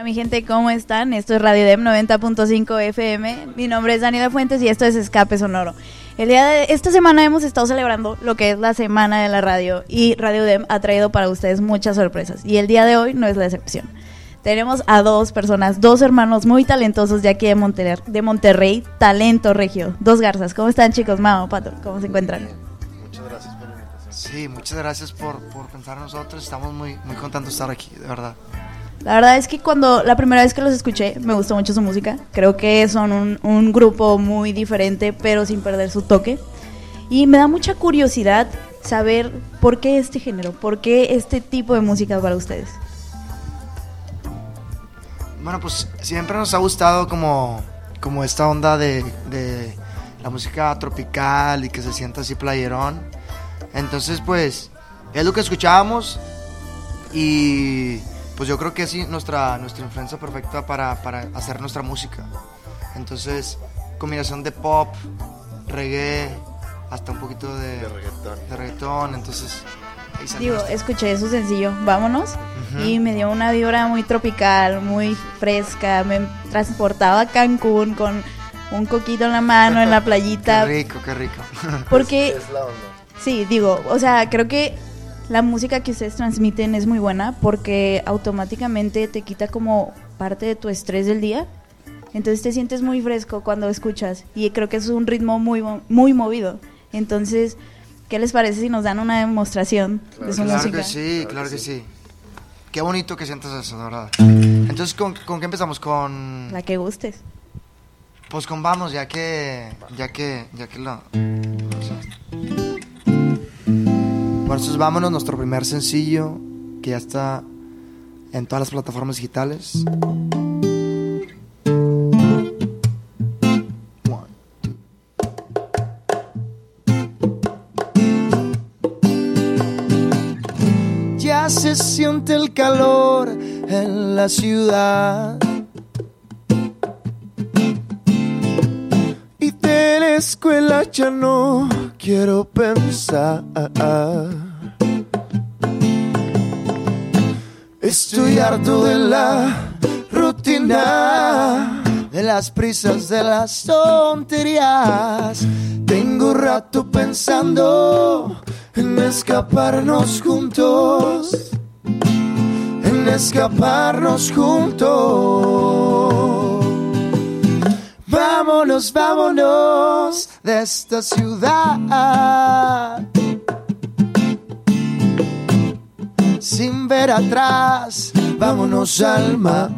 Hola mi gente, ¿cómo están? Esto es Radio Dem 90.5 FM. Mi nombre es Daniela Fuentes y esto es Escape Sonoro. El día de esta semana hemos estado celebrando lo que es la semana de la radio y Radio Dem ha traído para ustedes muchas sorpresas y el día de hoy no es la excepción. Tenemos a dos personas, dos hermanos muy talentosos de aquí de Monterrey, de Monterrey talento regio, dos garzas. ¿Cómo están chicos? Mao, Pato, ¿cómo se encuentran? Muchas gracias por la invitación. Sí, muchas gracias por, por pensar en nosotros. Estamos muy, muy contentos de estar aquí, de verdad. La verdad es que cuando la primera vez que los escuché me gustó mucho su música. Creo que son un, un grupo muy diferente, pero sin perder su toque. Y me da mucha curiosidad saber por qué este género, por qué este tipo de música para ustedes. Bueno, pues siempre nos ha gustado como, como esta onda de, de la música tropical y que se sienta así playerón. Entonces, pues, es lo que escuchábamos y pues yo creo que es nuestra, nuestra influencia perfecta para, para hacer nuestra música. Entonces, combinación de pop, reggae, hasta un poquito de, De reggaetón. de reggaetón, entonces... ahí salió Digo, nuestra- escuché su sencillo, Vámonos, y me dio una vibra muy tropical, muy fresca. Me transportaba a Cancún con un coquito en la mano, en la playita. Qué rico, qué rico. Porque Es la onda. Sí, digo, o sea, creo que la música que ustedes transmiten es muy buena porque automáticamente te quita como parte de tu estrés del día. Entonces te sientes muy fresco cuando escuchas y creo que es un ritmo muy muy movido. Entonces, ¿qué les parece si nos dan una demostración de su Claro música? que sí, Claro claro que que sí. Qué bonito que sientas eso, de verdad. Entonces, ¿con, con qué empezamos? Con... La que gustes. Pues con Vamos, ya que... Ya que... Ya que lo... entonces vámonos, nuestro primer sencillo, que ya está en todas las plataformas digitales. Ya se siente el calor en la ciudad. Y de la escuela ya no quiero pensar. Estoy harto de la rutina, de las prisas, de las tonterías. Tengo rato pensando en escaparnos juntos, en escaparnos juntos. Vámonos, vámonos de esta ciudad. Sin ver atrás, vámonos al mar.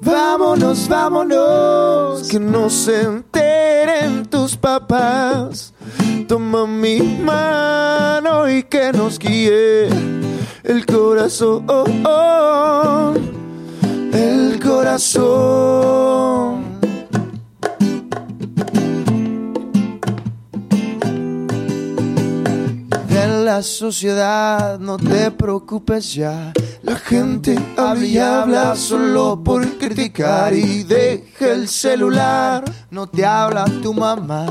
Vámonos, vámonos, que no se enteren tus papás. Toma mi mano y que nos guíe el corazón. El corazón. De la sociedad, no te preocupes ya. La gente habla y habla solo por criticar y deja el celular. No te habla tu mamá,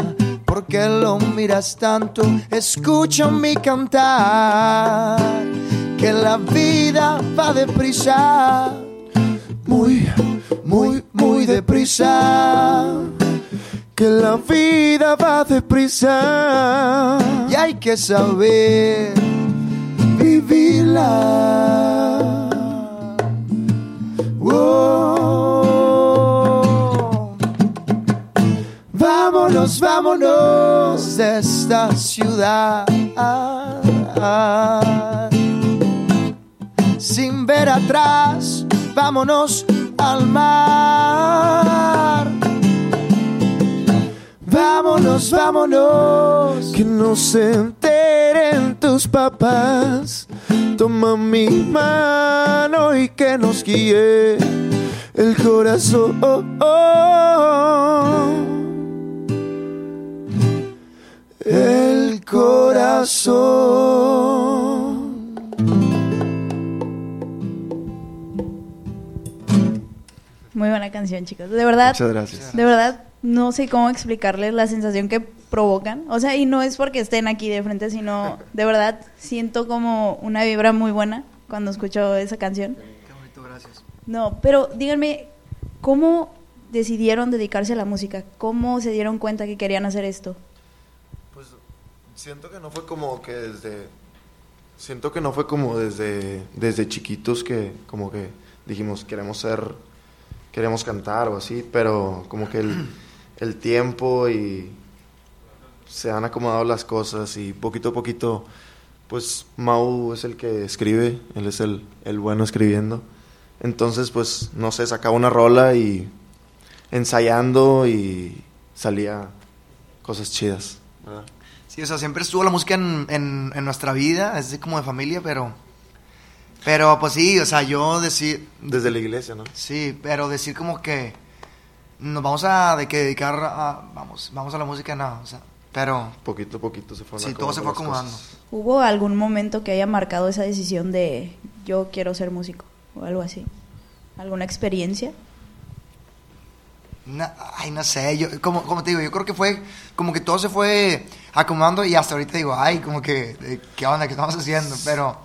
porque lo miras tanto. Escucha mi cantar, que la vida va deprisa. Muy, muy, muy deprisa que la vida va deprisa y hay que saber vivirla. Vámonos, vámonos de esta ciudad. Sin ver atrás, vámonos al mar. Vámonos, vámonos, que no se enteren tus papás. Toma mi mano y que nos guíe el corazón. El corazón. Muy buena canción, chicos. De verdad, Muchas gracias. de verdad, no sé cómo explicarles la sensación que provocan. O sea, y no es porque estén aquí de frente, sino de verdad siento como una vibra muy buena cuando escucho esa canción. Qué bonito, gracias. No, pero díganme, ¿cómo decidieron dedicarse a la música? ¿Cómo se dieron cuenta que querían hacer esto? Pues siento que no fue como que desde siento que no fue como desde desde chiquitos que como que dijimos queremos ser queremos cantar o así, pero como que el, el tiempo y se han acomodado las cosas y poquito a poquito pues Mau es el que escribe, él es el, el bueno escribiendo. Entonces, pues, no sé, sacaba una rola y ensayando y salía cosas chidas. ¿verdad? Sí, o sea, siempre estuvo la música en, en, en nuestra vida, es como de familia, pero... Pero pues sí, o sea, yo decir... Desde la iglesia, ¿no? Sí, pero decir como que nos vamos a de que dedicar a... Vamos, vamos a la música, no, o sea, pero... Poquito a poquito se fueron Sí, todo se fue acomodando cosas. ¿Hubo algún momento que haya marcado esa decisión de yo quiero ser músico o algo así? ¿Alguna experiencia? Na- ay, no sé, yo, como, como te digo, yo creo que fue como que todo se fue acomodando y hasta ahorita digo, ay, como que, eh, ¿qué onda? ¿Qué estamos haciendo? Pero,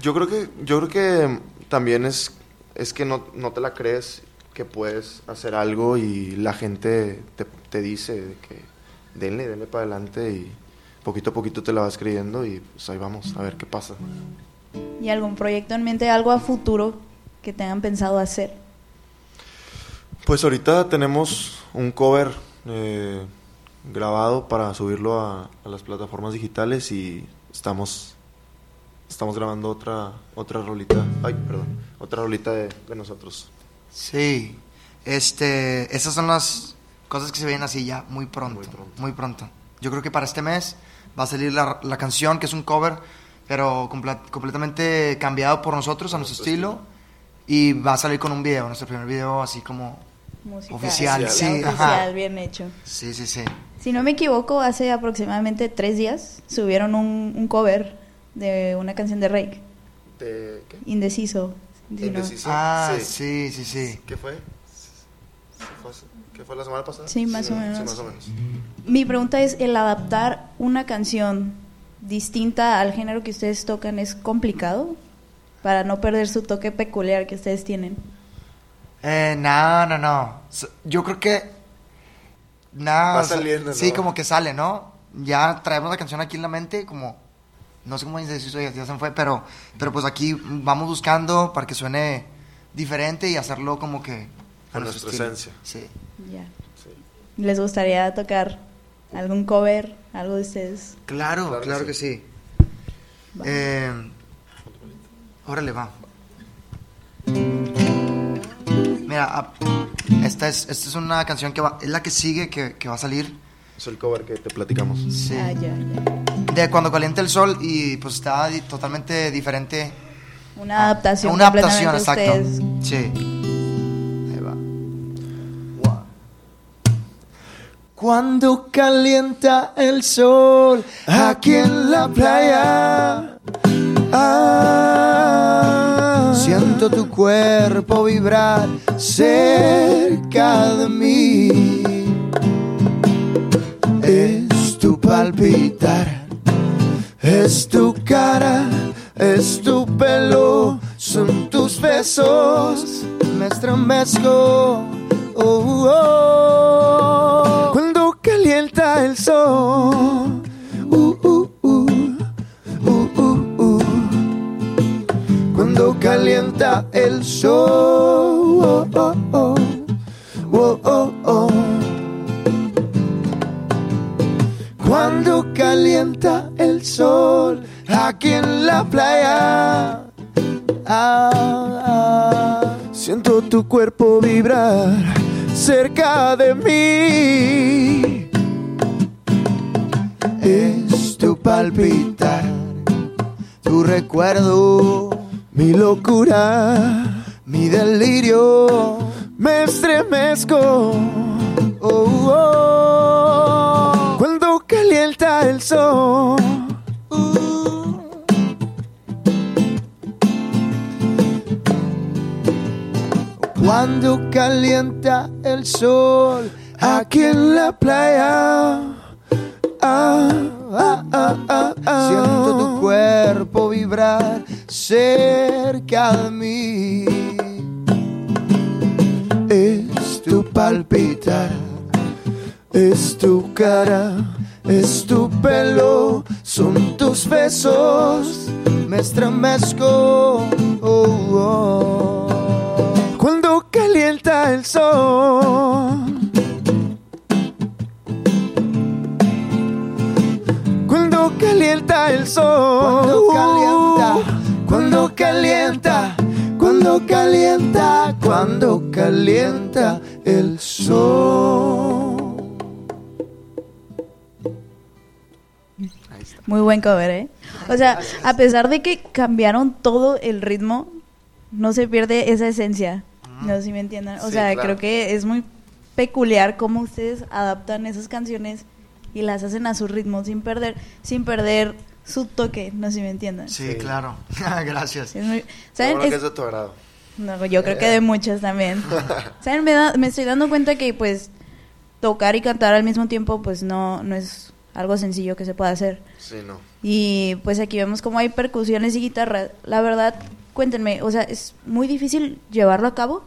Yo creo que, yo creo que también es, es que no, no te la crees que puedes hacer algo y la gente te, te dice de que denle, denle para adelante y poquito a poquito te la vas creyendo y pues ahí vamos a ver qué pasa. ¿Y algún proyecto en mente, algo a futuro que tengan pensado hacer? Pues ahorita tenemos un cover eh, grabado para subirlo a, a las plataformas digitales y estamos estamos grabando otra otra rolita, ay, perdón, otra rolita de, de nosotros. sí, este, esas son las cosas que se ven así ya muy pronto, Muy pronto. muy pronto. Yo creo que para este mes va a salir la, la canción, que es un cover, pero comple- completamente cambiado por nosotros, a nuestro nuestro estilo, y va a salir con un video, nuestro primer video así como... Musical. Oficial, sí, oficial, ajá. bien hecho. Sí, sí, sí. Si no me equivoco, hace aproximadamente tres días subieron un, un cover de una canción de Rake, ¿De qué? Indeciso. Si no- Indeciso. Ah, Sí. sí, sí, sí. ¿Qué fue? ¿Qué fue, la semana pasada? Sí, más o menos. Sí, más o menos. Mi pregunta es, ¿el adaptar una canción distinta al género que ustedes tocan es complicado? Para no perder su toque peculiar que ustedes tienen. Eh, no, no, no. Yo creo que. Nada. Va saliendo, Sí, ¿no? como que sale, ¿no? Ya traemos la canción aquí en la mente, como. No sé cómo dice eso, ya, ya se me fue, pero, pero pues aquí vamos buscando para que suene diferente y hacerlo como que. A nuestra esencia. Sí. Ya. Sí. ¿Les gustaría tocar algún cover, algo de ustedes? Claro, Claro claro, que que sí. Va. Eh, órale, va. Mira, ah, esta es, esta es una canción que va, es la que sigue que, que va a salir. Es el cover que te platicamos. Sí. Ah, ya, ya. De cuando calienta el sol y pues está totalmente diferente. Una adaptación. Una adaptación, exacto. ustedes. Sí. Ahí va. Cuando calienta el sol aquí en la playa, ah, siento tu cuerpo vibrar cerca de mí. Es tu palpitar, es tu cara, es tu pelo, son tus besos, me estremezco. Oh, oh. Cuando calienta el sol, uh, uh, uh, uh, uh, uh. cuando calienta el sol, sol aquí en la playa. Ah, ah. Siento tu cuerpo vibrar cerca de mí. Es tu palpitar, tu recuerdo, mi locura, mi delirio. Me estremezco. Oh, oh, cuando calienta el sol. Cuando calienta el sol aquí en la playa. Ah, ah, ah. Siento tu cuerpo vibrar cerca de mí. Es tu palpitar, es tu cara, es tu pelo, son tus besos, me estremezco. oh, oh. Cuando calienta el sol. Cuando calienta el sol. Cuando calienta. Cuando calienta. Cuando calienta. Cuando calienta el sol. Muy buen cover, ¿eh? O sea, a pesar de que cambiaron todo el ritmo, no se pierde esa esencia. No sé si me entiendan. O Sí, sea, claro. creo que es muy peculiar cómo ustedes adaptan esas canciones y las hacen a su ritmo sin perder, sin perder su toque. No sé si me entiendan. Sí, Sí. claro. Gracias. Es muy, ¿saben? bueno que Es- es de tu agrado. no, yo creo que de muchas también. ¿Saben? Me, da- me estoy dando cuenta que pues tocar y cantar al mismo tiempo pues no, no es algo sencillo que se pueda hacer. Sí, no. Y pues aquí vemos cómo hay percusiones y guitarra. La verdad, cuéntenme, o sea, ¿es muy difícil llevarlo a cabo?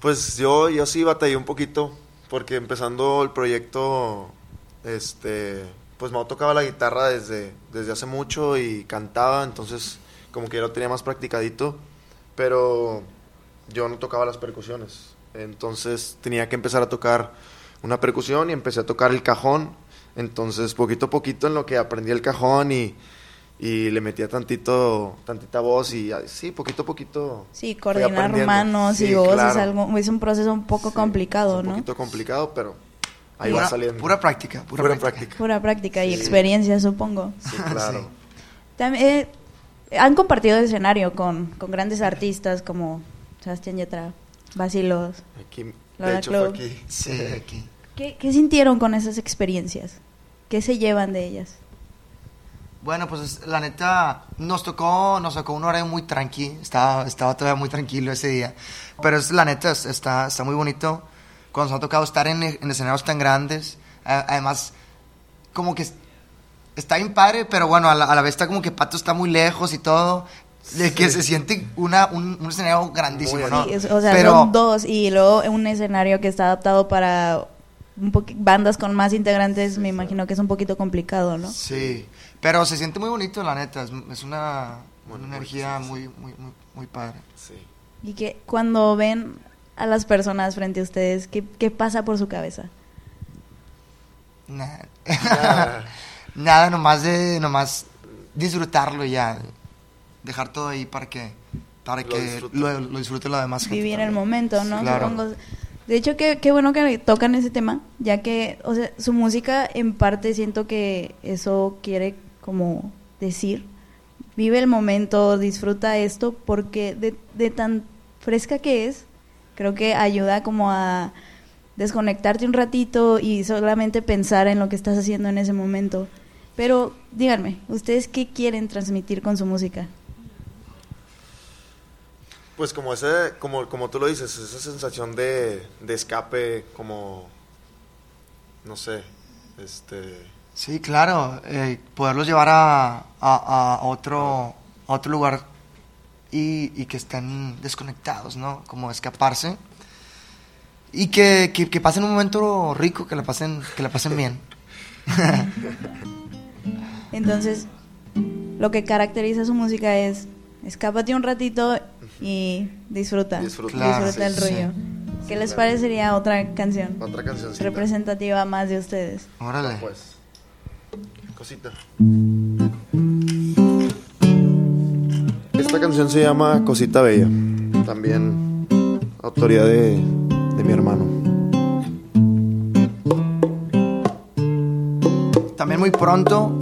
Pues yo, yo sí batallé un poquito, porque empezando el proyecto, este, pues Mau tocaba la guitarra desde, desde hace mucho y cantaba, entonces como que ya lo tenía más practicadito, pero yo no tocaba las percusiones. Entonces tenía que empezar a tocar una percusión y empecé a tocar el cajón. Entonces poquito a poquito en lo que aprendí el cajón y, y le metía tantito, tantita voz y ah, sí, poquito a poquito. Sí, coordinar manos y voz es algo, es un proceso un poco Sí, complicado, es un ¿no? poquito complicado, pero ahí pura, va saliendo. Pura práctica. Pura, Pura práctica. práctica. Pura práctica y Sí. experiencia, supongo. Sí, claro. Sí. También, eh, han compartido escenario con, con grandes artistas como Sebastián Yatra, Basilos. Aquí, Laura de hecho, Club. fue aquí. Sí, aquí. ¿Qué, ¿Qué sintieron con esas experiencias? ¿Qué se llevan de ellas? Bueno, pues es- la neta, nos tocó, nos tocó un horario muy tranqui, estaba, estaba todavía muy tranquilo ese día. Pero es, la neta, es- está, está muy bonito cuando nos ha tocado estar en, en escenarios tan grandes. Además, como que es- está bien padre, pero bueno, a la, a la vez está como que Pato está muy lejos y todo. De que se siente una, un, un escenario grandísimo, ¿no? Sí, es- o sea, pero, son dos y luego un escenario que está adaptado para un bandas con más integrantes, me imagino que es un poquito complicado, ¿no? Sí, pero se siente muy bonito, la neta. Es, es una, Bueno, una energía muy, muy, muy, muy padre. Sí. Y que cuando ven a las personas frente a ustedes, ¿qué, qué pasa por su cabeza? Nada. Nada. Nada, nomás de nomás disfrutarlo y ya. Dejar todo ahí para que para Lo que disfrute. lo, lo disfrute la demás gente. Vivir el también. momento, ¿no? Claro. Supongo. De hecho, qué, qué bueno que tocan ese tema, ya que, o sea, su música en parte siento que eso quiere como decir. Vive el momento, disfruta esto, porque de, tan fresca que es, creo que ayuda como a desconectarte un ratito y solamente pensar en lo que estás haciendo en ese momento. Pero díganme, ¿ustedes qué quieren transmitir con su música? Pues como ese, como, como tú lo dices, esa sensación de escape, como, no sé, este, Sí, claro, eh, poderlos llevar a, a- a otro a otro lugar y, y que estén desconectados, ¿no? Como escaparse y que, que, que pasen un momento rico, que la pasen que la pasen bien. Entonces, lo que caracteriza su música es escápate un ratito y disfruta. Disfruta. Claro, disfruta el sí. rollo. ¿Qué les claro. parecería otra canción otra cancioncita. representativa más de ustedes? Órale. Pues, cosita. Esta canción se llama Cosita Bella, también autoría de, de mi hermano. También muy pronto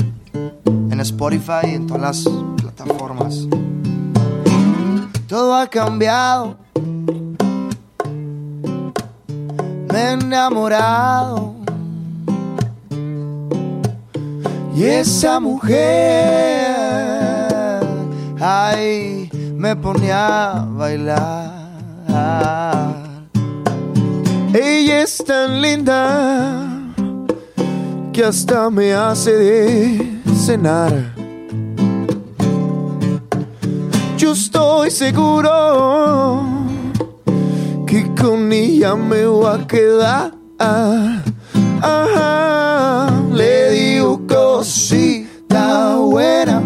en Spotify y en todas las plataformas. Todo ha cambiado. Me he enamorado. Y esa mujer, ay, me ponía a bailar. Ella es tan linda que hasta me hace de cenar. yo estoy seguro que con ella me voy a quedar. Ajá, cosita buena,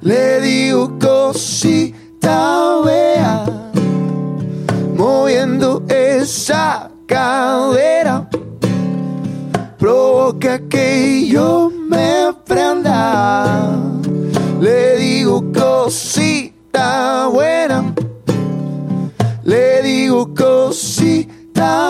le digo cosita vea, moviendo esa cadera, provoca que yo me prenda. Le digo cosita buena, le digo cosita vea,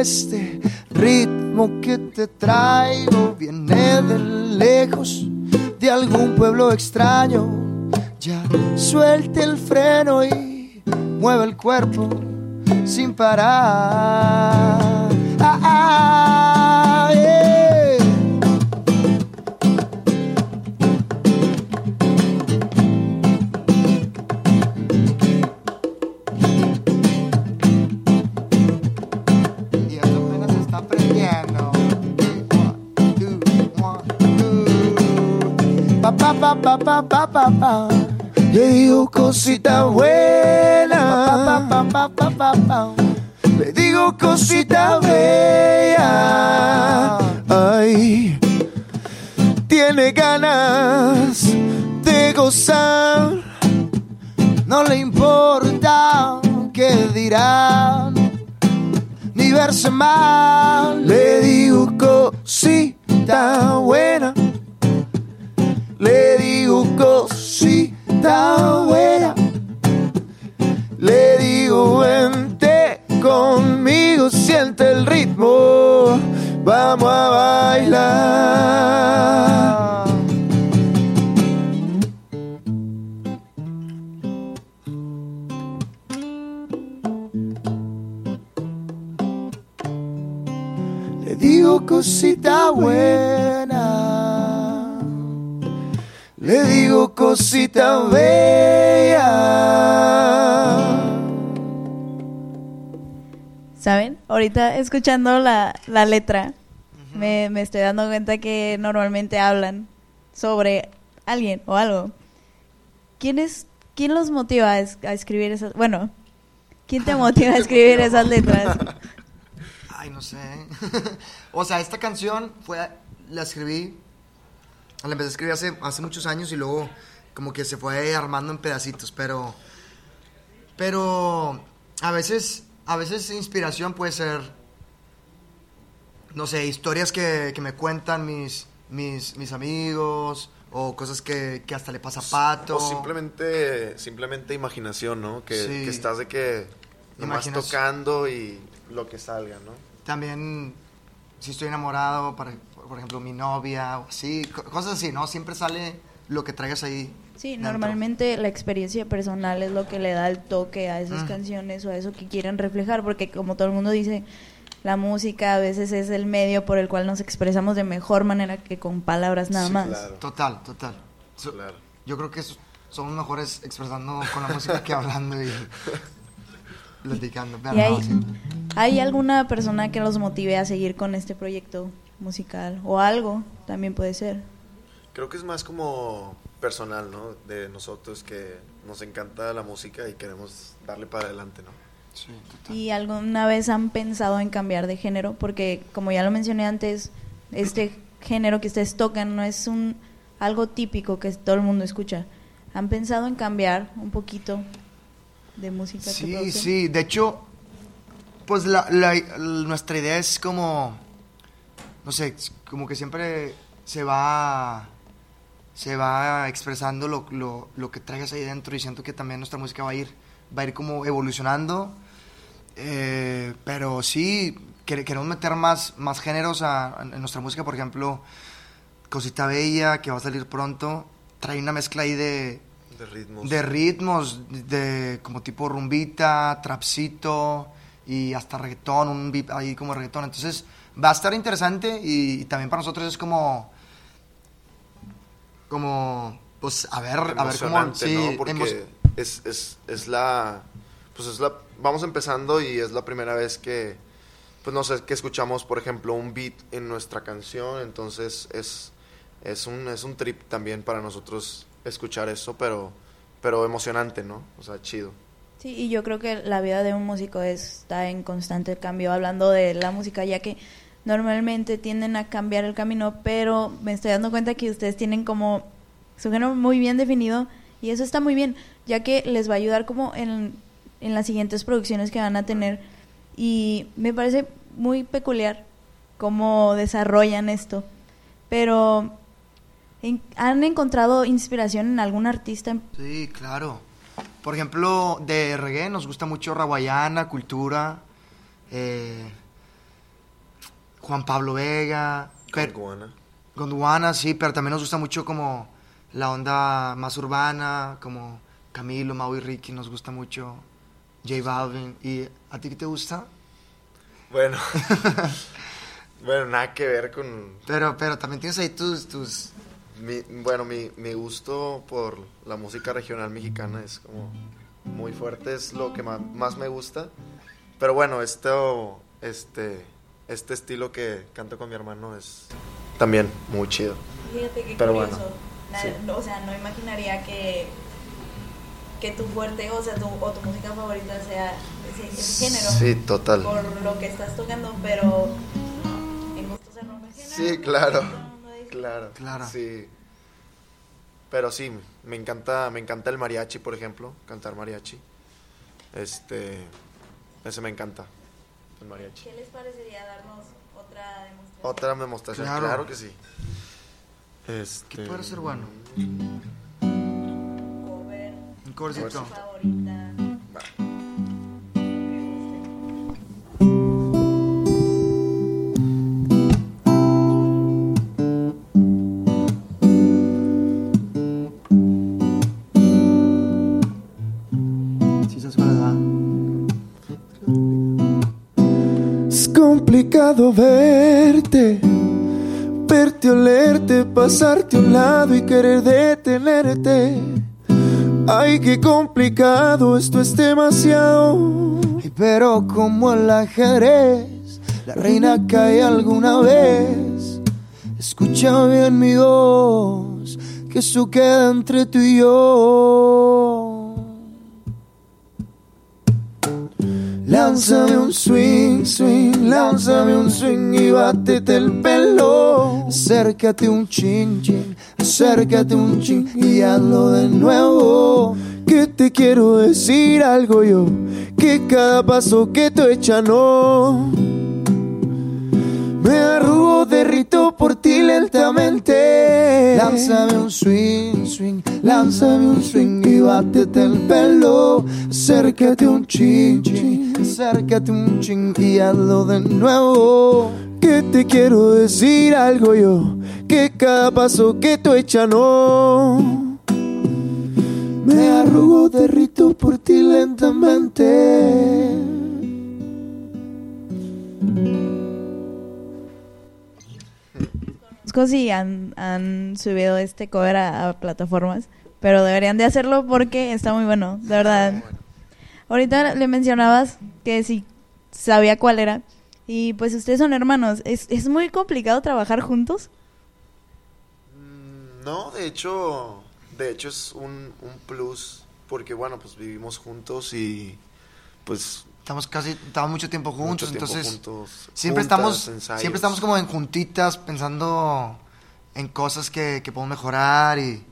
este ritmo que te traigo, viene de lejos, de algún pueblo extraño. Ya suelte el freno y mueve el cuerpo sin parar. Ah, ah, Pa, pa, pa, pa, pa, pa, pa, pa. Le digo cosita buena. Pa, pa, pa, pa, pa, pa. Le digo cosita bella. Ay, tiene ganas de gozar. No le importa qué dirán ni verse mal. Le digo cosita buena. Le digo cosita buena. Le digo vente conmigo, siente el ritmo. Vamos a bailar. Le digo cosita buena. Le digo cosita bella. ¿Saben? Ahorita escuchando la, la letra, me, me estoy dando cuenta que normalmente hablan sobre alguien o algo. ¿Quién, es, quién los motiva a, es- a escribir esas... Bueno, ¿quién te motiva a escribir esas letras? Ay, no sé. o sea, esta canción fue, la escribí, la empecé a escribir hace, hace muchos años y luego como que se fue armando en pedacitos, pero, pero a veces, a veces inspiración puede ser, no sé, historias que, que me cuentan mis, mis, mis amigos o cosas que, que hasta le pasa a Pato. O simplemente, simplemente imaginación, ¿no? Que, Sí. que estás de que nomás tocando y lo que salga, ¿no? También, si estoy enamorado, por, por ejemplo, mi novia o así, co- cosas así, ¿no? Siempre sale lo que traigas ahí. Sí, dentro. normalmente la experiencia personal es lo que le da el toque a esas Mm. canciones o a eso que quieren reflejar, porque como todo el mundo dice, la música a veces es el medio por el cual nos expresamos de mejor manera que con palabras nada Sí, más. claro. Total, total. So- Claro. Yo creo que so- somos mejores expresando con la música que hablando y platicando. ¿Y hay, no, sí. hay alguna persona que los motive a seguir con este proyecto musical o algo? También puede ser. Creo que es más como personal, ¿no? De nosotros que nos encanta la música y queremos darle para adelante, ¿no? Sí, total. ¿Y alguna vez han pensado en cambiar de género? Porque como ya lo mencioné antes, este género que ustedes tocan no es un algo típico que todo el mundo escucha. ¿Han pensado en cambiar un poquito de música? que Sí, producen? sí. De hecho, pues la, la- nuestra idea es como, no sé, como que siempre se va, se va expresando lo, lo, lo que traigas ahí dentro y siento que también nuestra música va a ir, va a ir como evolucionando. Eh, pero sí, quere- queremos meter más, más géneros a- en nuestra música, por ejemplo, Cosita Bella, que va a salir pronto, trae una mezcla ahí de, De ritmos. de ritmos, de como tipo rumbita, trapcito y hasta reggaetón, un beat ahí como reggaetón. Entonces va a estar interesante y, y también para nosotros es como, como, pues a ver, a ver cómo, sí, ¿no? Porque es, es, es la, pues es la, vamos empezando y es la primera vez que, pues no sé, que escuchamos, por ejemplo, un beat en nuestra canción, entonces es, es un, es un trip también para nosotros escuchar eso, pero, pero emocionante, ¿no? O sea, chido. Sí, y yo creo que la vida de un músico está en constante cambio, hablando de la música, ya que normalmente tienden a cambiar el camino, pero me estoy dando cuenta que ustedes tienen como su género muy bien definido y eso está muy bien, ya que les va a ayudar como en, en las siguientes producciones que van a tener y me parece muy peculiar cómo desarrollan esto, pero ¿han encontrado inspiración en algún artista? Sí, claro. Por ejemplo, de reggae nos gusta mucho Raguayana, Cultura, eh, Juan Pablo Vega. Gondwana. Gondwana, sí, pero también nos gusta mucho como la onda más urbana, como Camilo, Mau y Ricky, nos gusta mucho. J Balvin. ¿Y a ti qué te gusta? Bueno, bueno, nada que ver con... Pero, pero también tienes ahí tus... tus... Mi, bueno, mi, mi gusto por la música regional mexicana es como muy fuerte, es lo que más, más me gusta. Pero bueno, esto, este, este estilo que canto con mi hermano es también muy chido. Fíjate qué Pero curioso. bueno, sí. O sea, no imaginaría que que tu fuerte, o sea, tu, o tu música favorita sea ese, ese género. Sí, total. Por lo que estás tocando, pero en gusto se. Sí, claro. Claro. Claro. Sí. Pero sí, me encanta, me encanta el mariachi, por ejemplo, cantar mariachi. Este, ese me encanta, el mariachi. ¿Qué les parecería darnos otra demostración? Otra demostración, Claro. claro, que sí. Este, ¿Qué puede ser bueno? Cover, Un favorita. Complicado verte, verte, olerte, pasarte a un lado y querer detenerte. Ay, qué complicado, esto es demasiado. Ay, Pero como el ajedrez, la reina cae alguna vez. Escucha bien mi voz, que eso queda entre tú y yo. Lánzame un swing, swing, lánzame un swing y bátete el pelo. Acércate un chin, chin, acércate un chin y hazlo de nuevo. Que te quiero decir algo yo, que cada paso que tú echas no. Me arrugo, derrito por ti lentamente. Lánzame un swing, swing, lánzame un swing y bátete el pelo. Acércate un chin, chin, acércate un chin y hazlo de nuevo. Que te quiero decir algo yo, que cada paso que tú echas no. Me arrugo, derrito por ti lentamente. Conozco si han, han subido este cover a, a plataformas, pero deberían de hacerlo porque está muy bueno, de verdad. Ahorita le mencionabas que si sabía cuál era. Y pues ustedes son hermanos. ¿Es, es muy complicado trabajar juntos? Mm, No, de hecho, de hecho es un, un plus porque bueno, pues vivimos juntos y pues Estamos casi, estamos mucho tiempo juntos, mucho tiempo entonces juntos, siempre juntas, estamos, ensayos. siempre estamos como en juntitas pensando en cosas que, que podemos mejorar y,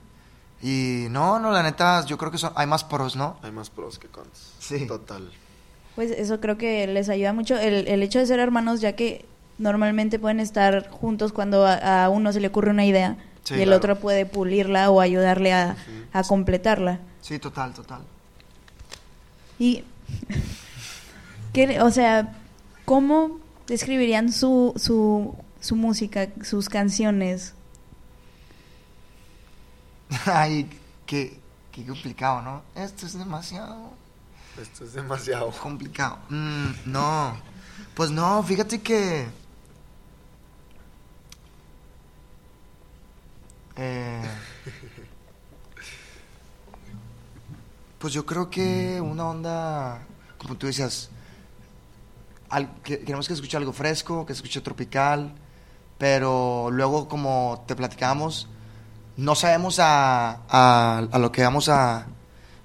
y no, no, la neta, yo creo que son, hay más pros, ¿no? Hay más pros que cons. Sí. Total. Pues eso creo que les ayuda mucho. El, el hecho de ser hermanos, ya que normalmente pueden estar juntos cuando a, a uno se le ocurre una idea Sí, y el claro. otro puede pulirla o ayudarle a, a completarla. Sí, total, total. Y, ¿qué- o sea, ¿cómo describirían su, su, su música, sus canciones? Ay, qué, qué complicado, ¿no? Esto es demasiado Esto es demasiado. complicado. Mm, no, pues no, fíjate que... Eh, Pues yo creo que una onda, como tú decías, al- que- queremos que se escuche algo fresco, que se escuche tropical, pero luego como te platicamos, no sabemos a, a- a lo que vamos a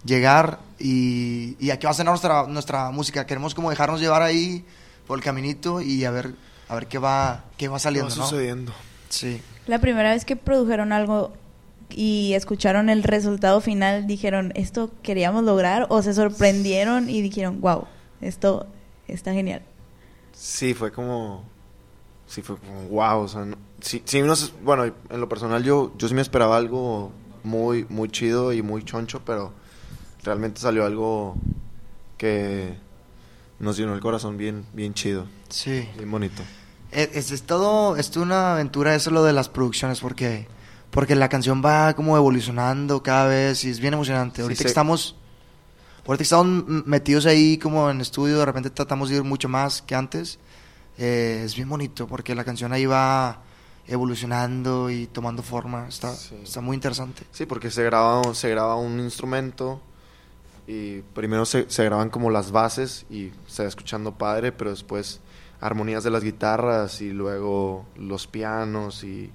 llegar y, y a qué va a ser nuestra, nuestra música. Queremos como dejarnos llevar ahí por el caminito y a ver, a ver qué va, qué va Va saliendo, ¿no? sucediendo. Sí. La primera vez que produjeron algo y escucharon el resultado final, dijeron, ¿esto queríamos lograr? ¿O se sorprendieron y dijeron, wow, esto está genial? Sí, fue como. Sí, fue como wow. O sea, no- sí, sí, bueno, en lo personal yo, yo sí me esperaba algo muy, muy chido y muy choncho, pero realmente salió algo que nos llenó el corazón bien, bien chido, Sí. bien bonito. Es, es- es todo, es una aventura eso lo de las producciones porque porque la canción va como evolucionando cada vez y es bien emocionante. Ahorita sí. que estamos ahorita estamos metidos ahí como en estudio, de repente tratamos de ir mucho más que antes. Eh, es bien bonito porque la canción ahí va evolucionando y tomando forma. Está, Sí. está muy interesante. Sí, porque se graba, se graba un instrumento y primero se, se graban como las bases y se va escuchando padre, pero después armonías de las guitarras y luego los pianos y,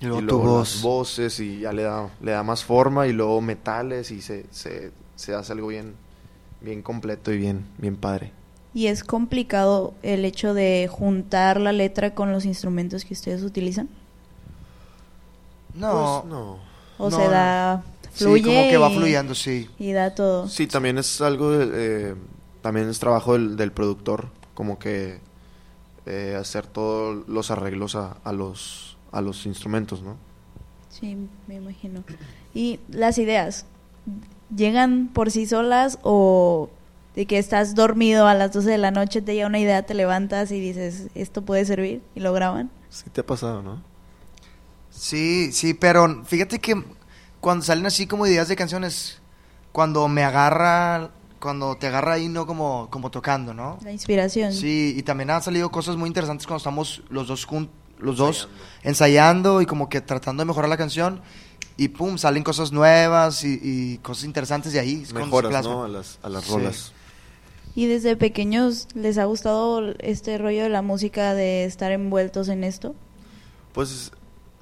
Y luego y luego voz. las voces y ya le da, le da más forma y luego metales y se, se, se hace algo bien, bien completo y bien, bien padre. ¿Y es complicado el hecho de juntar la letra con los instrumentos que ustedes utilizan? No, Pues, no. ¿O No, se da, sí, fluye como que va y- fluyendo, sí. Y da todo. Sí, también es algo, de- eh, también es trabajo del, del productor, como que eh, hacer todos los arreglos a, a los, a los instrumentos, ¿no? Sí, me imagino. ¿Y las ideas? ¿Llegan por sí solas o de que estás dormido a las 12 de la noche, te llega una idea, te levantas y dices, esto puede servir? Y lo graban. Sí te ha pasado, ¿no? Sí, sí, pero fíjate que cuando salen así como ideas de canciones, cuando me agarra, cuando te agarra ahí, no como, como tocando, ¿no? La inspiración. Sí, y también han salido cosas muy interesantes cuando estamos los dos jun- los dos ensayando y como que tratando de mejorar la canción y pum, salen cosas nuevas y, y cosas interesantes de ahí. Mejoras. ¿no? A las, a las Sí. rolas. ¿Y desde pequeños les ha gustado este rollo de la música, de estar envueltos en esto? Pues,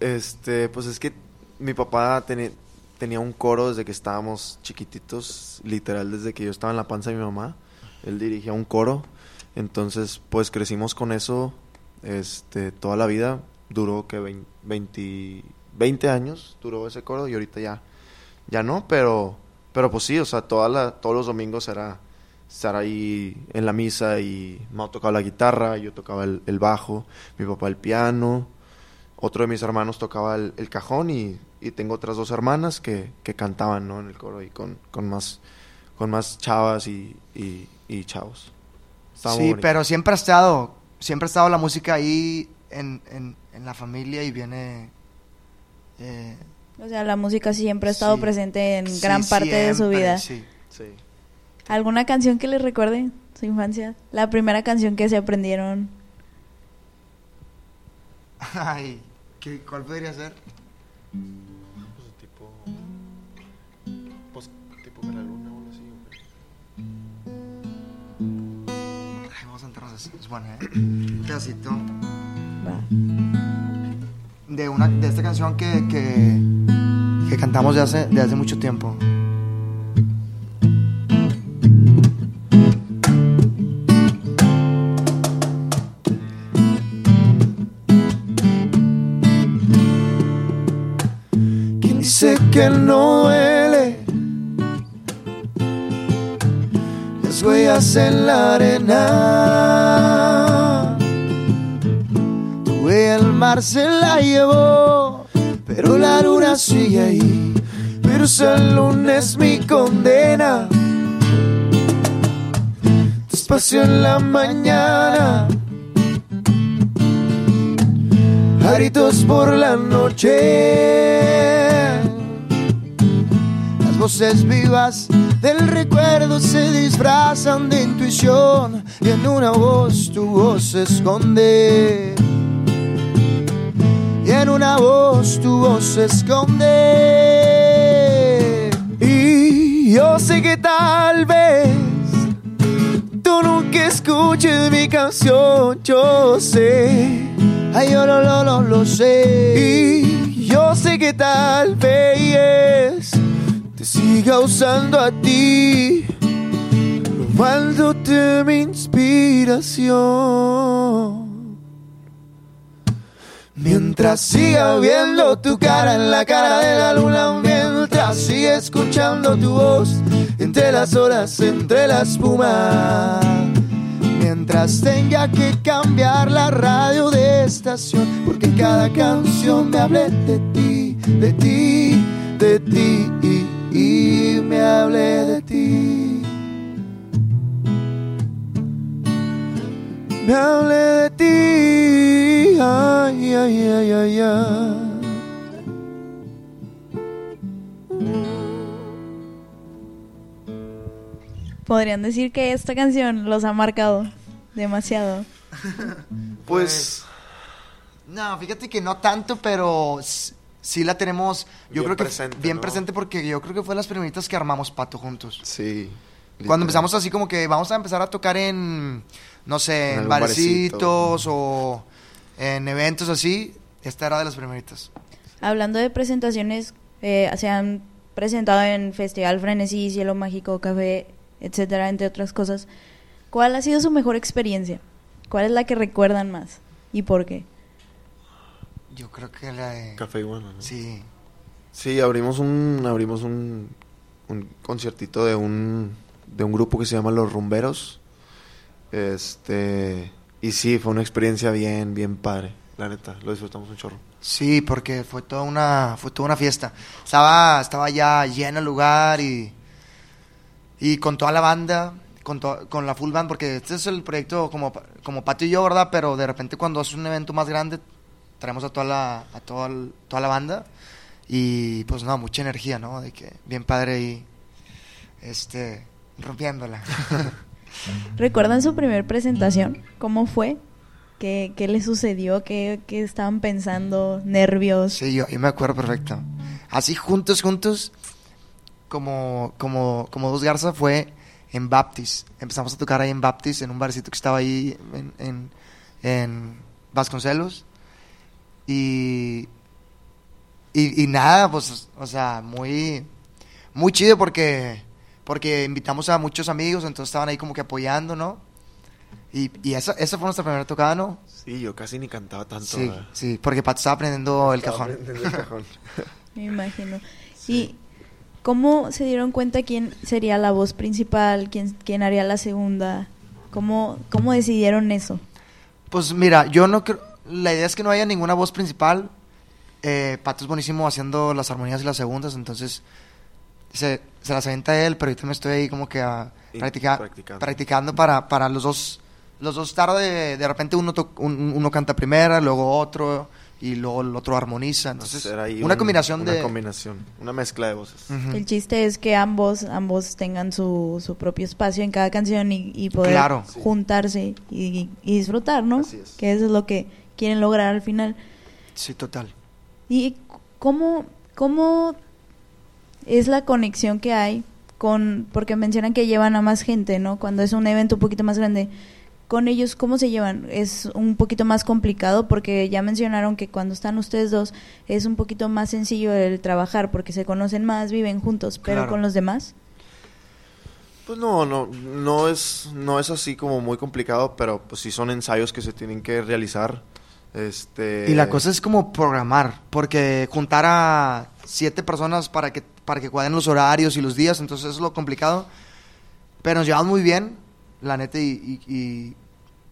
este, pues es que mi papá tenía un coro desde que estábamos chiquititos, literal desde que yo estaba en la panza de mi mamá. Él dirigía un coro, entonces pues crecimos con eso, este, toda la vida. Duró que 20, 20, 20 años duró ese coro y ahorita ya, ya no, pero, pero pues sí, o sea, toda la, todos los domingos era estar ahí en la misa y Mao tocaba la guitarra, yo tocaba el, el bajo, mi papá el piano, otro de mis hermanos tocaba el, el cajón y, y tengo otras dos hermanas que, que cantaban ¿no? en el coro y con, con más con más chavas y, y, y chavos. Estaba Sí, pero siempre ha estado, siempre ha estado la música ahí en, en, en la familia y viene... eh, O sea, la música siempre ha estado Sí. presente en sí, gran parte de su vida. Sí. Sí. ¿Alguna canción que les recuerde su infancia? La primera canción que se aprendieron. Ay, ¿qué, ¿cuál podría ser? Pues tipo. Pues tipo que la luna o algo así. Ay, vamos a entrarnos así. Es buena, ¿eh? Un pedacito Va. De, una, de esta canción que, que, cantamos de hace, de hace mucho tiempo. Quien dice que no duele Las huellas en la arena El mar se la llevó Pero la luna sigue ahí Pero esa luna es mi condena Despacio en la mañana Aritos por la noche. Las voces vivas del recuerdo se disfrazan de intuición y en una voz tu voz se esconde. En una voz tu voz se esconde. Y Yo sé que tal vez tú nunca escuches mi canción, yo sé. Ay, yo lo, lo, lo, lo sé. Y yo sé que tal vez te siga usando a ti, robándote mi inspiración. Mientras siga viendo tu cara en la cara de la luna, mientras siga escuchando tu voz entre las horas, entre la espuma. Mientras tenga que cambiar la radio de estación, porque cada canción me hable de ti, de ti, de ti, y, me hable de ti. Me hable de ti, ay, ay, ay, ay, ay. Podrían decir que esta canción los ha marcado demasiado. Pues, No, fíjate que no tanto, pero sí la tenemos, yo Bien creo que presente, bien ¿no? presente porque yo creo que fue las primeritas que armamos Pato juntos. sí. Cuando empezamos así como que vamos a empezar a tocar en, no sé, En en barecitos o en eventos así, esta era de las primeritas. Hablando de presentaciones, eh, se han presentado en Festival Frenesí, Cielo Mágico, Café, etcétera, entre otras cosas. ¿Cuál ha sido su mejor experiencia? ¿Cuál es la que recuerdan más? ¿Y por qué? Yo creo que la de... Café Iguana, ¿no? Sí. Sí, abrimos un abrimos un, un conciertito de un de un grupo que se llama Los Rumberos. Este, y sí, fue una experiencia bien bien padre, la neta, lo disfrutamos un chorro. Sí, porque fue toda una, fue toda una fiesta. Estaba, estaba ya lleno el lugar y, y con toda la banda, con, to- con la full band, porque este es el proyecto como, como Patio y yo, ¿verdad? Pero de repente cuando haces un evento más grande, traemos a toda la, a toda, toda la banda y pues no, mucha energía, ¿no? De que bien padre y este, rompiéndola. ¿Recuerdan su primer presentación? ¿Cómo fue? ¿Qué, qué le sucedió? ¿Qué, qué estaban pensando? ¿Nervios? Sí, yo, yo me acuerdo perfecto. Así juntos, juntos, como, como, como dos Garza fue en Baptist. Empezamos a tocar ahí en Baptist, en un barcito que estaba ahí en, en, en Vasconcelos. Y, y, y nada, pues, o sea, muy, muy chido porque, porque invitamos a muchos amigos, entonces estaban ahí como que apoyando, ¿no? Y, y esa, esa fue nuestra primera tocada, ¿no? Sí, yo casi ni cantaba tanto. Sí, ¿verdad? sí, porque Pat estaba aprendiendo el Estaba cajón. aprendiendo el cajón. Me imagino. ¿Y cómo se dieron cuenta quién sería la voz principal? ¿Quién, quién haría la segunda? ¿Cómo, ¿Cómo decidieron eso? Pues mira, yo no creo. La idea es que no haya ninguna voz principal. Eh, Pato es buenísimo haciendo las armonías y las segundas, entonces se, se las avienta él, pero ahorita me estoy ahí como que practica- practicando. practicando para, para los dos. Los dos tarde, de repente uno, to- un- uno canta primera, luego otro, y luego el otro armoniza. Entonces, una un- combinación una de. combinación, una mezcla de voces. El chiste es que ambos, ambos tengan su, su propio espacio en cada canción y, y poder Claro. Sí. juntarse y, y disfrutar, ¿no? Así es. Que eso es lo que quieren lograr al final. Sí, total. ¿Y cómo, cómo es la conexión que hay con, porque mencionan que llevan a más gente, ¿no? Cuando es un evento un poquito más grande, con ellos, ¿cómo se llevan? Es un poquito más complicado porque ya mencionaron que cuando están ustedes dos es un poquito más sencillo el trabajar porque se conocen más, viven juntos, pero Claro. con los demás. Pues no, no, no es, no es así como muy complicado, pero pues sí son ensayos que se tienen que realizar. Este. Y la cosa es como programar, porque juntar a siete personas para que, para que cuadren los horarios y los días, entonces eso es lo complicado. Pero nos llevamos muy bien, la neta, y, y, y-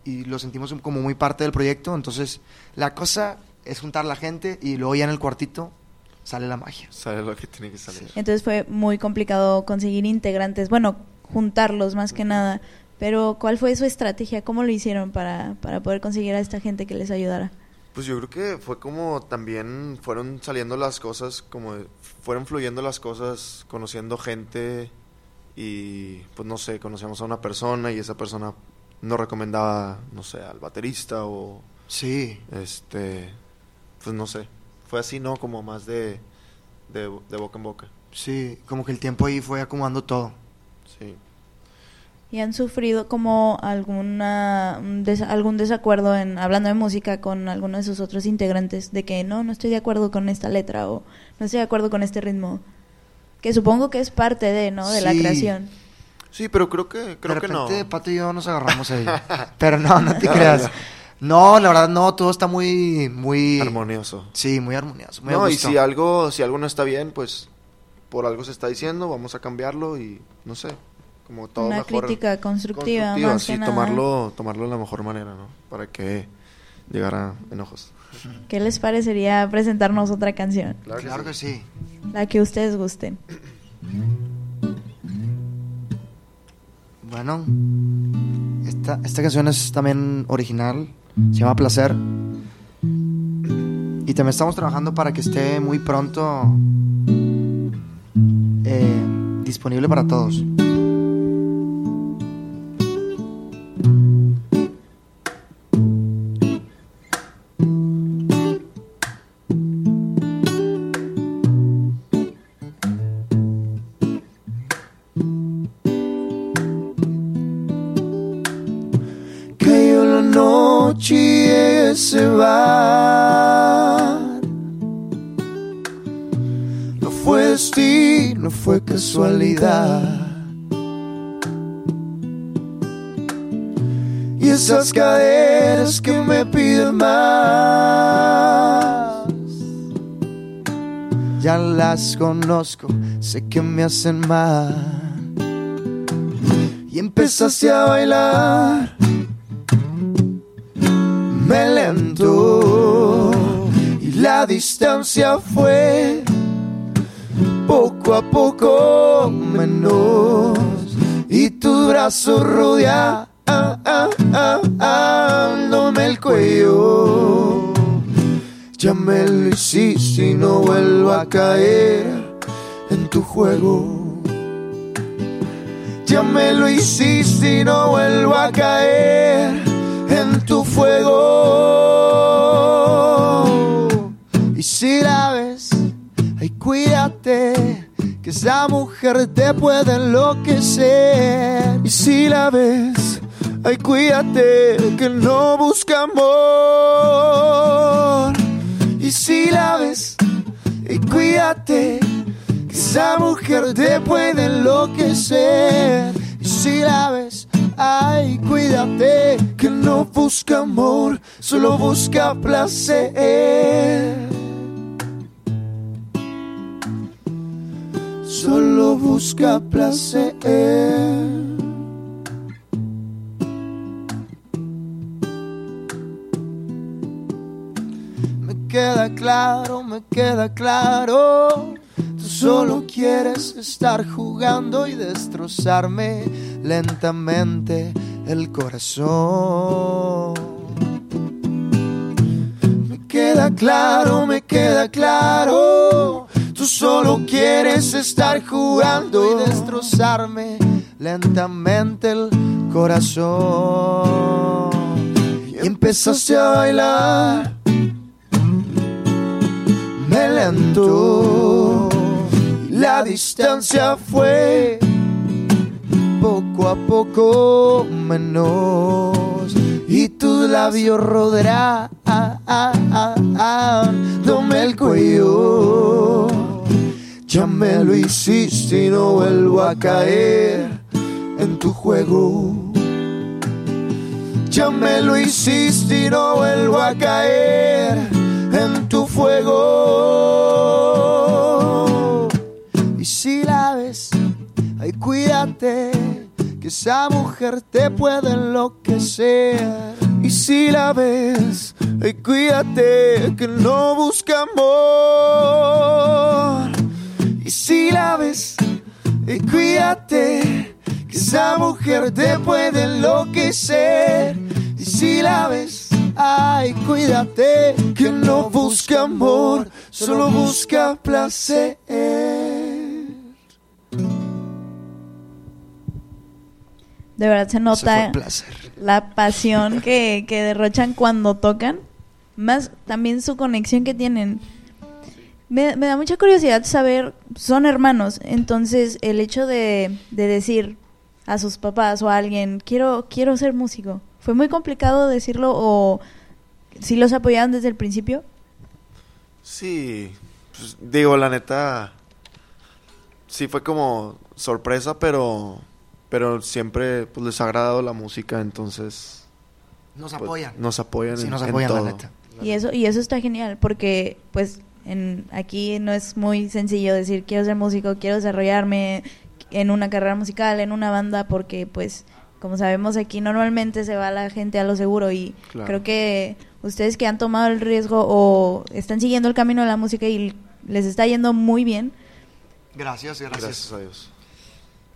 y lo sentimos como muy parte del proyecto. Entonces, la cosa es juntar la gente y luego ya en el cuartito sale la magia. Sabe lo que tiene que salir. Entonces fue muy complicado conseguir integrantes, bueno, juntarlos más que nada. Pero ¿cuál fue su estrategia? ¿Cómo lo hicieron para, para poder conseguir a esta gente que les ayudara? Pues yo creo que fue como también fueron saliendo las cosas, como fueron fluyendo las cosas, conociendo gente y pues no sé, conocíamos a una persona y esa persona nos recomendaba, no sé, al baterista o Sí, este, pues no sé, fue así, ¿no? Como más de, de, de boca en boca. Sí, como que el tiempo ahí fue acomodando todo. Sí. ¿Y han sufrido como alguna des- algún desacuerdo en hablando de música con alguno de sus otros integrantes de que no, no estoy de acuerdo con esta letra o no estoy de acuerdo con este ritmo? Que supongo que es parte de, ¿no? De la creación. Sí, pero creo que, creo de que repente no. Pato y yo nos agarramos ahí. Pero no, no te creas. No, la verdad no, todo está muy, muy... Armonioso. Sí, muy armonioso. Muy No, y si algo, si algo no está bien, pues por algo se está diciendo, vamos a cambiarlo y no sé, como todo Una mejor. crítica constructiva, constructiva, más sí, que nada. tomarlo, tomarlo de la mejor manera, ¿no? Para que llegara enojos. ¿Qué les parecería presentarnos otra canción? Claro que Claro sí. que sí. La que ustedes gusten. Bueno, esta, esta canción es también original, se llama Placer. Y también estamos trabajando para que esté muy pronto eh, disponible para todos. Esas caderas que me piden más. Ya las conozco, sé que me hacen mal. Y empezaste a bailar me lento y la distancia fue poco a poco menos y tu brazo rodeándome me lo hiciste y no vuelvo a caer en tu juego ya me lo hiciste y no vuelvo a caer en tu fuego. Y si la ves, ay, cuídate, que esa mujer te puede enloquecer. Y si la ves, ay, cuídate, que no busca amor. Y si la ves, ay, cuídate, que esa mujer te puede enloquecer. Y si la ves, ay, cuídate, que no busca amor, solo busca placer. Solo busca placer. Queda claro, me queda claro. Tú solo quieres estar jugando y destrozarme lentamente el corazón. Me queda claro, me queda claro. Tú solo quieres estar jugando y destrozarme lentamente el corazón. Y empezaste a bailar me lento. La distancia fue poco a poco menos. Y tus labios rodeándome el cuello. Ya me lo hiciste y no vuelvo a caer en tu juego. Ya me lo hiciste y no vuelvo a caer en tu fuego. Y si la ves, ay, cuídate, que esa mujer te puede enloquecer. Y si la ves, ay, cuídate, que no busca amor. Y si la ves, ay, cuídate, que esa mujer te puede enloquecer. Y si la ves, ay, cuídate, que no busca amor, solo busca placer. De verdad se nota la pasión que, que derrochan cuando tocan, más también su conexión que tienen. Me, me da mucha curiosidad saber son hermanos, entonces el hecho de, de decir a sus papás o a alguien, quiero, quiero ser músico, ¿fue muy complicado decirlo o si los apoyaron desde el principio? Sí, pues, digo, la neta, sí fue como sorpresa, pero, pero siempre pues, les ha agradado la música, entonces Nos pues, apoyan. nos apoyan, Sí, en, nos en apoyan, la neta. Y eso, y eso está genial, porque pues en, aquí no es muy sencillo decir quiero ser músico, quiero desarrollarme en una carrera musical, en una banda, porque pues como sabemos aquí normalmente se va la gente a lo seguro y Claro. creo que ustedes que han tomado el riesgo o están siguiendo el camino de la música y les está yendo muy bien, Gracias, gracias. Gracias a Dios.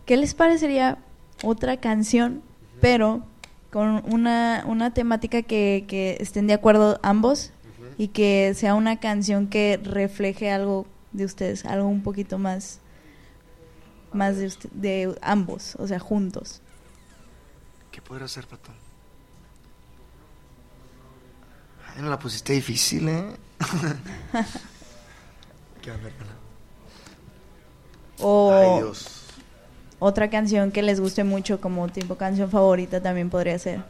¿qué les parecería otra canción, pero con una, una temática que, que estén de acuerdo ambos y que sea una canción que refleje algo de ustedes, algo un poquito más, más de, usted- de ambos, o sea, juntos? ¿Qué podrá ser, Pato? Ay, no la pusiste difícil, ¿eh? ¿Qué va a ver, hermana? O Ay, Dios. otra canción que les guste mucho como tipo canción favorita también podría ser.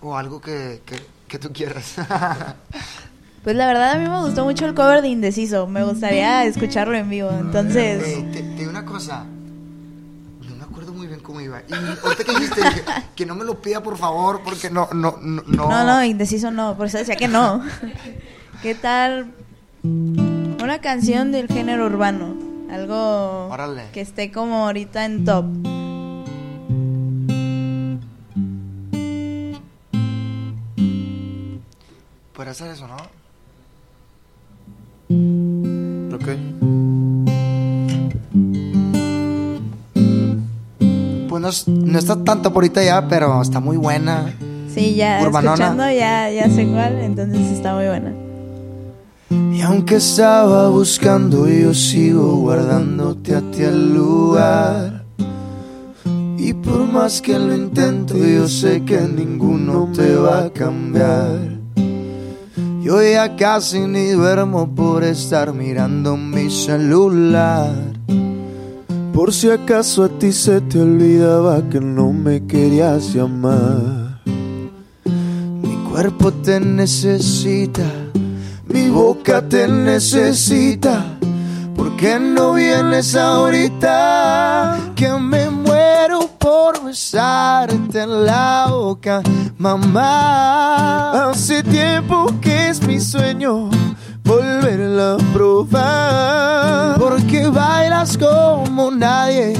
O algo que, que, que tú quieras. Pues la verdad a mí me gustó mucho el cover de Indeciso, me gustaría escucharlo en vivo, entonces... Eh, te, te digo una cosa. Cómo iba. Y ahorita que dijiste dije, que no me lo pida, por favor, porque no, no, no. No, No, no, indeciso no, por eso decía que no. ¿Qué tal una canción del género urbano? Algo Órale. que esté como ahorita en top. Podría ser eso, ¿no? Ok. No, es- no está tanto por ahorita ya, pero está muy buena. Sí, ya Urbanona. escuchando ya, ya sé cuál, entonces está muy buena. Y aunque estaba buscando, yo sigo guardándote a ti al lugar. Y por más que lo intento, yo sé que ninguno te va a cambiar. Yo ya casi ni duermo por estar mirando mi celular. Por si acaso a ti se te olvidaba que no me querías llamar. Mi cuerpo te necesita, mi boca te necesita. ¿Por qué no vienes ahorita? Que me muero por besarte en la boca, mamá. Hace tiempo que es mi sueño volverla a probar. Porque bailas como nadie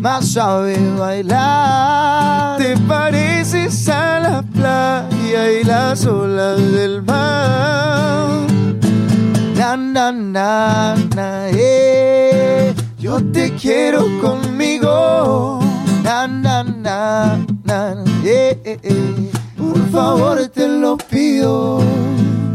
más sabe bailar. Te pareces a la playa y las olas del mar. Na, na, na, na, eh. Yo te quiero conmigo. Na, na, na, na, eh, eh, eh. Por favor te lo pido.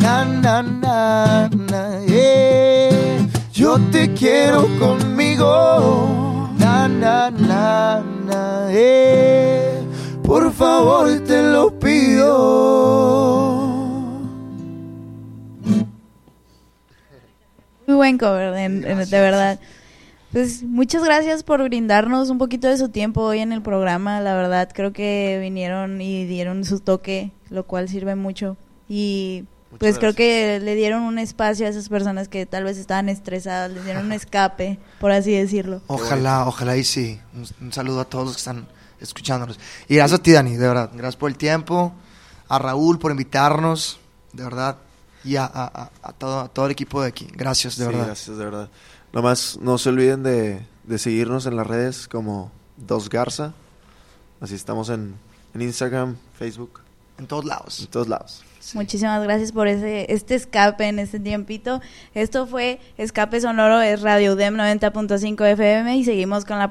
Na, na, na, na, eh. Yo te quiero conmigo. Na, na, na, na, eh. Por favor te lo pido. Muy buen cover, en- en- de verdad. Pues muchas gracias por brindarnos un poquito de su tiempo hoy en el programa. La verdad, creo que vinieron y dieron su toque, lo cual sirve mucho. Y Muchas pues creo que le dieron un espacio a esas personas que tal vez estaban estresadas, les dieron un escape, por así decirlo. Ojalá, ojalá y sí. Un, un saludo a todos los que están escuchándonos. Y gracias a ti, Dani, de verdad. Gracias por el tiempo. A Raúl por invitarnos, de verdad. Y a, a- a- a todo, a todo el equipo de aquí. Gracias, de Sí, verdad. gracias, de verdad. Nomás no se olviden de, de seguirnos en las redes como Dos Garza. Así estamos en, en Instagram, Facebook, En todos lados. en todos lados. Muchísimas gracias por ese este escape en este tiempito. Esto fue Escape Sonoro, es Radio UDEM 90.5 FM y seguimos con la